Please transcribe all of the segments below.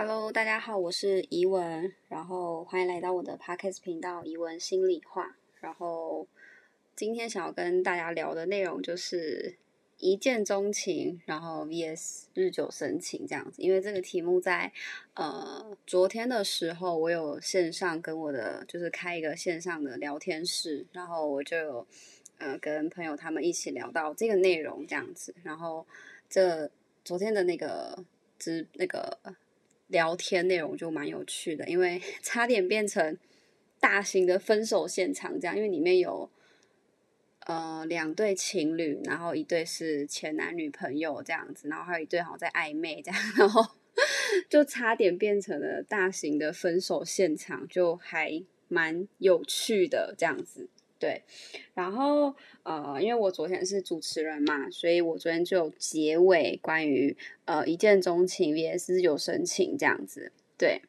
Hello，大家好，我是怡文，然后欢迎来到我的 Podcast 频道怡文心里话。然后今天想要跟大家聊的内容就是一见钟情，然后 VS 日久生情这样子。因为这个题目在呃昨天的时候，我有线上跟我的就是开一个线上的聊天室，然后我就有呃跟朋友他们一起聊到这个内容这样子。然后这昨天的那个之那个。聊天内容就蛮有趣的，因为 差点变成大型的分手现场这样，因为里面有呃两对情侣，然后一对是前男女朋友这样子，然后还有一对好像在暧昧这样，然后 就差点变成了大型的分手现场，就还蛮有趣的这样子。对，然后呃，因为我昨天是主持人嘛，所以我昨天就有结尾关于呃一见钟情 vs 有深情这样子。对，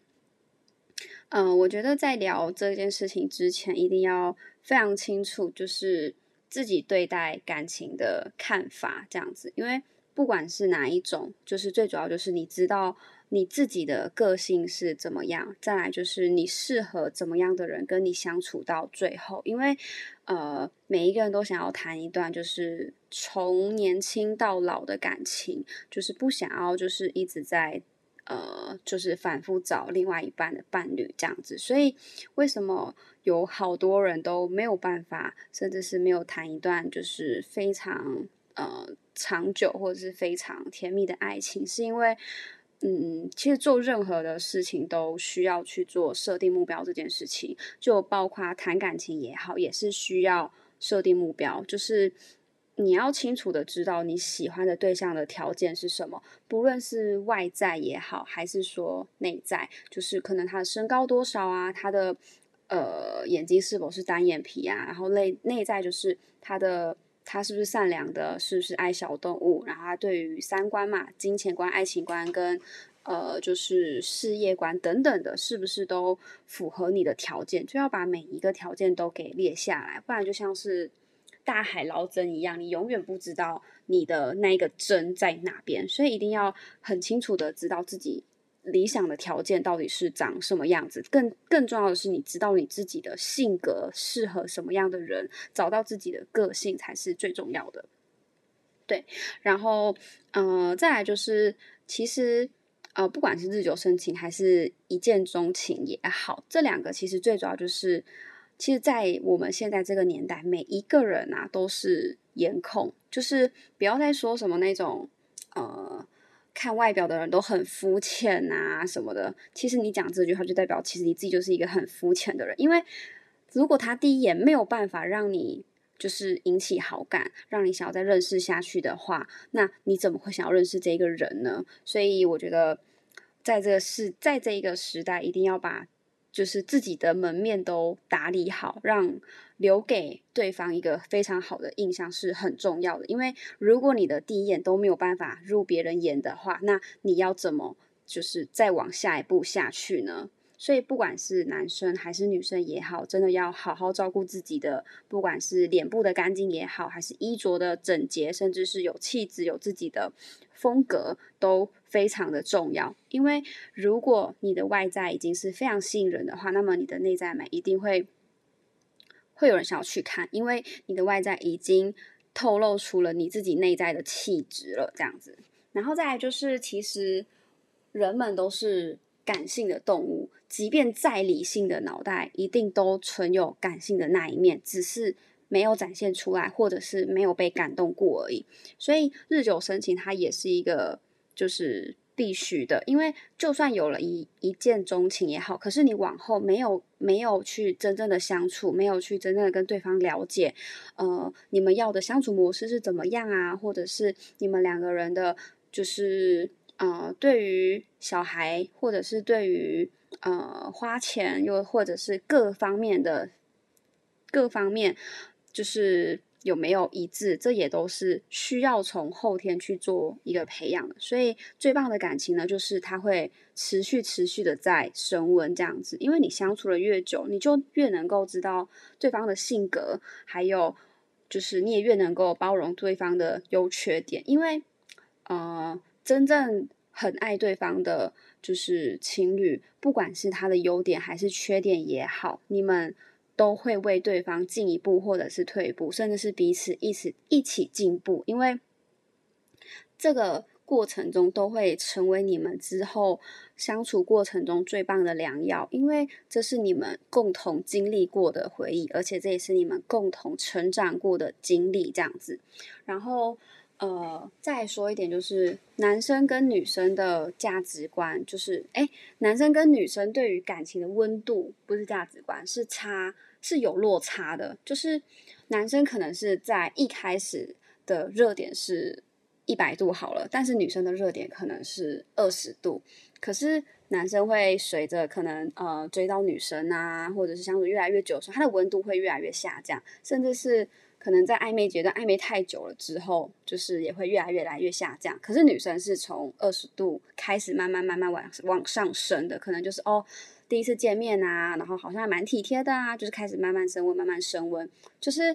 嗯，我觉得在聊这件事情之前，一定要非常清楚，就是自己对待感情的看法这样子，因为不管是哪一种，就是最主要就是你知道。你自己的个性是怎么样？再来就是你适合怎么样的人跟你相处到最后？因为，呃，每一个人都想要谈一段就是从年轻到老的感情，就是不想要就是一直在呃，就是反复找另外一半的伴侣这样子。所以，为什么有好多人都没有办法，甚至是没有谈一段就是非常呃长久或者是非常甜蜜的爱情？是因为。嗯，其实做任何的事情都需要去做设定目标这件事情，就包括谈感情也好，也是需要设定目标。就是你要清楚的知道你喜欢的对象的条件是什么，不论是外在也好，还是说内在，就是可能他的身高多少啊，他的呃眼睛是否是单眼皮啊，然后内内在就是他的。他是不是善良的？是不是爱小动物？然后他对于三观嘛，金钱观、爱情观跟呃，就是事业观等等的，是不是都符合你的条件？就要把每一个条件都给列下来，不然就像是大海捞针一样，你永远不知道你的那个针在哪边。所以一定要很清楚的知道自己。理想的条件到底是长什么样子？更更重要的是，你知道你自己的性格适合什么样的人，找到自己的个性才是最重要的。对，然后，呃，再来就是，其实，呃，不管是日久生情还是一见钟情也好，这两个其实最主要就是，其实，在我们现在这个年代，每一个人啊都是颜控，就是不要再说什么那种，呃。看外表的人都很肤浅啊什么的，其实你讲这句话就代表，其实你自己就是一个很肤浅的人。因为如果他第一眼没有办法让你就是引起好感，让你想要再认识下去的话，那你怎么会想要认识这个人呢？所以我觉得，在这个时，在这一个时代，一定要把。就是自己的门面都打理好，让留给对方一个非常好的印象是很重要的。因为如果你的第一眼都没有办法入别人眼的话，那你要怎么就是再往下一步下去呢？所以不管是男生还是女生也好，真的要好好照顾自己的，不管是脸部的干净也好，还是衣着的整洁，甚至是有气质、有自己的风格，都非常的重要。因为如果你的外在已经是非常吸引人的话，那么你的内在美一定会会有人想要去看，因为你的外在已经透露出了你自己内在的气质了。这样子，然后再来就是，其实人们都是。感性的动物，即便再理性的脑袋，一定都存有感性的那一面，只是没有展现出来，或者是没有被感动过而已。所以日久生情，它也是一个就是必须的，因为就算有了一一见钟情也好，可是你往后没有没有去真正的相处，没有去真正的跟对方了解，呃，你们要的相处模式是怎么样啊？或者是你们两个人的，就是。呃，对于小孩，或者是对于呃花钱，又或者是各方面的各方面，就是有没有一致，这也都是需要从后天去做一个培养的。所以最棒的感情呢，就是它会持续持续的在升温这样子，因为你相处的越久，你就越能够知道对方的性格，还有就是你也越能够包容对方的优缺点，因为呃。真正很爱对方的，就是情侣，不管是他的优点还是缺点也好，你们都会为对方进一步，或者是退一步，甚至是彼此一起一起进步，因为这个过程中都会成为你们之后相处过程中最棒的良药，因为这是你们共同经历过的回忆，而且这也是你们共同成长过的经历，这样子，然后。呃，再说一点，就是男生跟女生的价值观，就是哎，男生跟女生对于感情的温度，不是价值观，是差，是有落差的。就是男生可能是在一开始的热点是一百度好了，但是女生的热点可能是二十度。可是男生会随着可能呃追到女生啊，或者是相处越来越久的时候，他的温度会越来越下降，甚至是。可能在暧昧阶段，暧昧太久了之后，就是也会越来越来越下降。可是女生是从二十度开始慢慢慢慢往往上升的，可能就是哦，第一次见面啊，然后好像还蛮体贴的啊，就是开始慢慢升温，慢慢升温，就是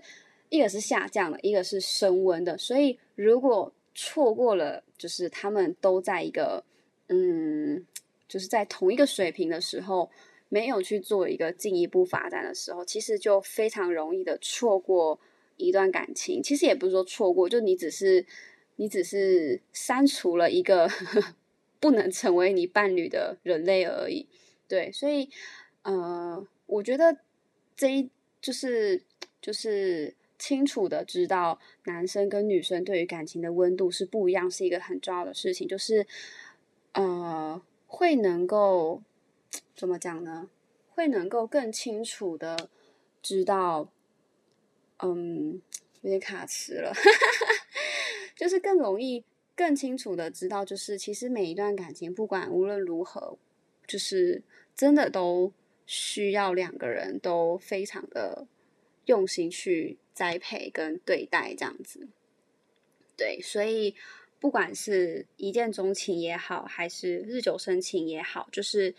一个是下降的，一个是升温的。所以如果错过了，就是他们都在一个嗯，就是在同一个水平的时候，没有去做一个进一步发展的时候，其实就非常容易的错过。一段感情其实也不是说错过，就你只是你只是删除了一个 不能成为你伴侣的人类而已。对，所以呃，我觉得这一就是就是清楚的知道男生跟女生对于感情的温度是不一样，是一个很重要的事情。就是呃，会能够 怎么讲呢？会能够更清楚的知道。嗯，有点卡词了，就是更容易、更清楚的知道，就是其实每一段感情，不管无论如何，就是真的都需要两个人都非常的用心去栽培跟对待，这样子。对，所以不管是一见钟情也好，还是日久生情也好，就是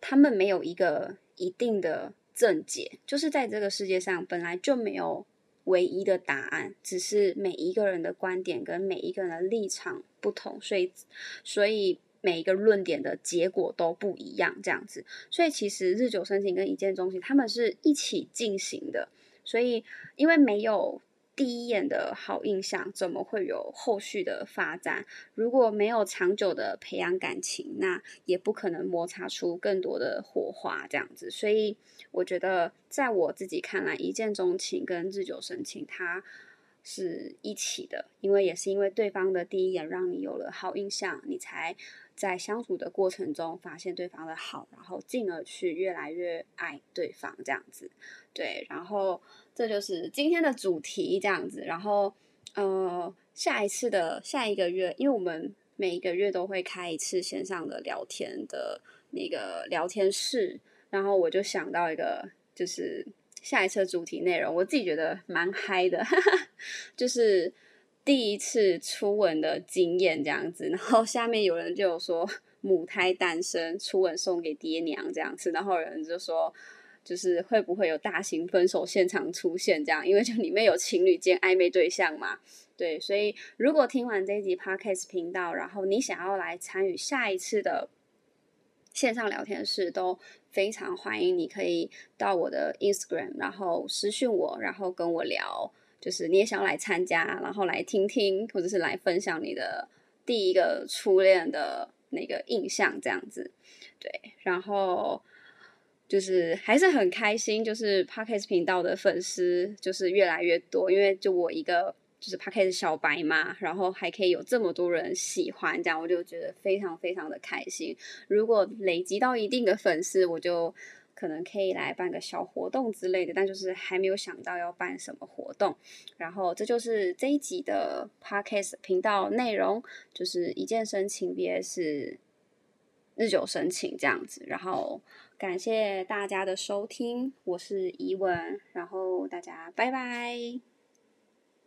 他们没有一个一定的。正解就是在这个世界上本来就没有唯一的答案，只是每一个人的观点跟每一个人的立场不同，所以所以每一个论点的结果都不一样，这样子。所以其实日久生情跟一见钟情他们是一起进行的，所以因为没有。第一眼的好印象怎么会有后续的发展？如果没有长久的培养感情，那也不可能摩擦出更多的火花。这样子，所以我觉得，在我自己看来，一见钟情跟日久生情，它是一起的，因为也是因为对方的第一眼让你有了好印象，你才在相处的过程中发现对方的好，然后进而去越来越爱对方。这样子，对，然后。这就是今天的主题，这样子。然后，呃，下一次的下一个月，因为我们每一个月都会开一次线上的聊天的那个聊天室，然后我就想到一个，就是下一次主题内容，我自己觉得蛮嗨的，就是第一次初吻的经验这样子。然后下面有人就有说母胎单身，初吻送给爹娘这样子，然后有人就说。就是会不会有大型分手现场出现这样？因为就里面有情侣间暧昧对象嘛，对，所以如果听完这一集 podcast 频道，然后你想要来参与下一次的线上聊天室，都非常欢迎。你可以到我的 Instagram，然后私讯我，然后跟我聊，就是你也想要来参加，然后来听听，或者是来分享你的第一个初恋的那个印象这样子，对，然后。就是还是很开心，就是 Podcast 频道的粉丝就是越来越多，因为就我一个就是 Podcast 小白嘛，然后还可以有这么多人喜欢，这样我就觉得非常非常的开心。如果累积到一定的粉丝，我就可能可以来办个小活动之类的，但就是还没有想到要办什么活动。然后这就是这一集的 Podcast 频道内容，就是一见生情，别是日久生情这样子，然后。感谢大家的收听，我是怡文，然后大家拜拜。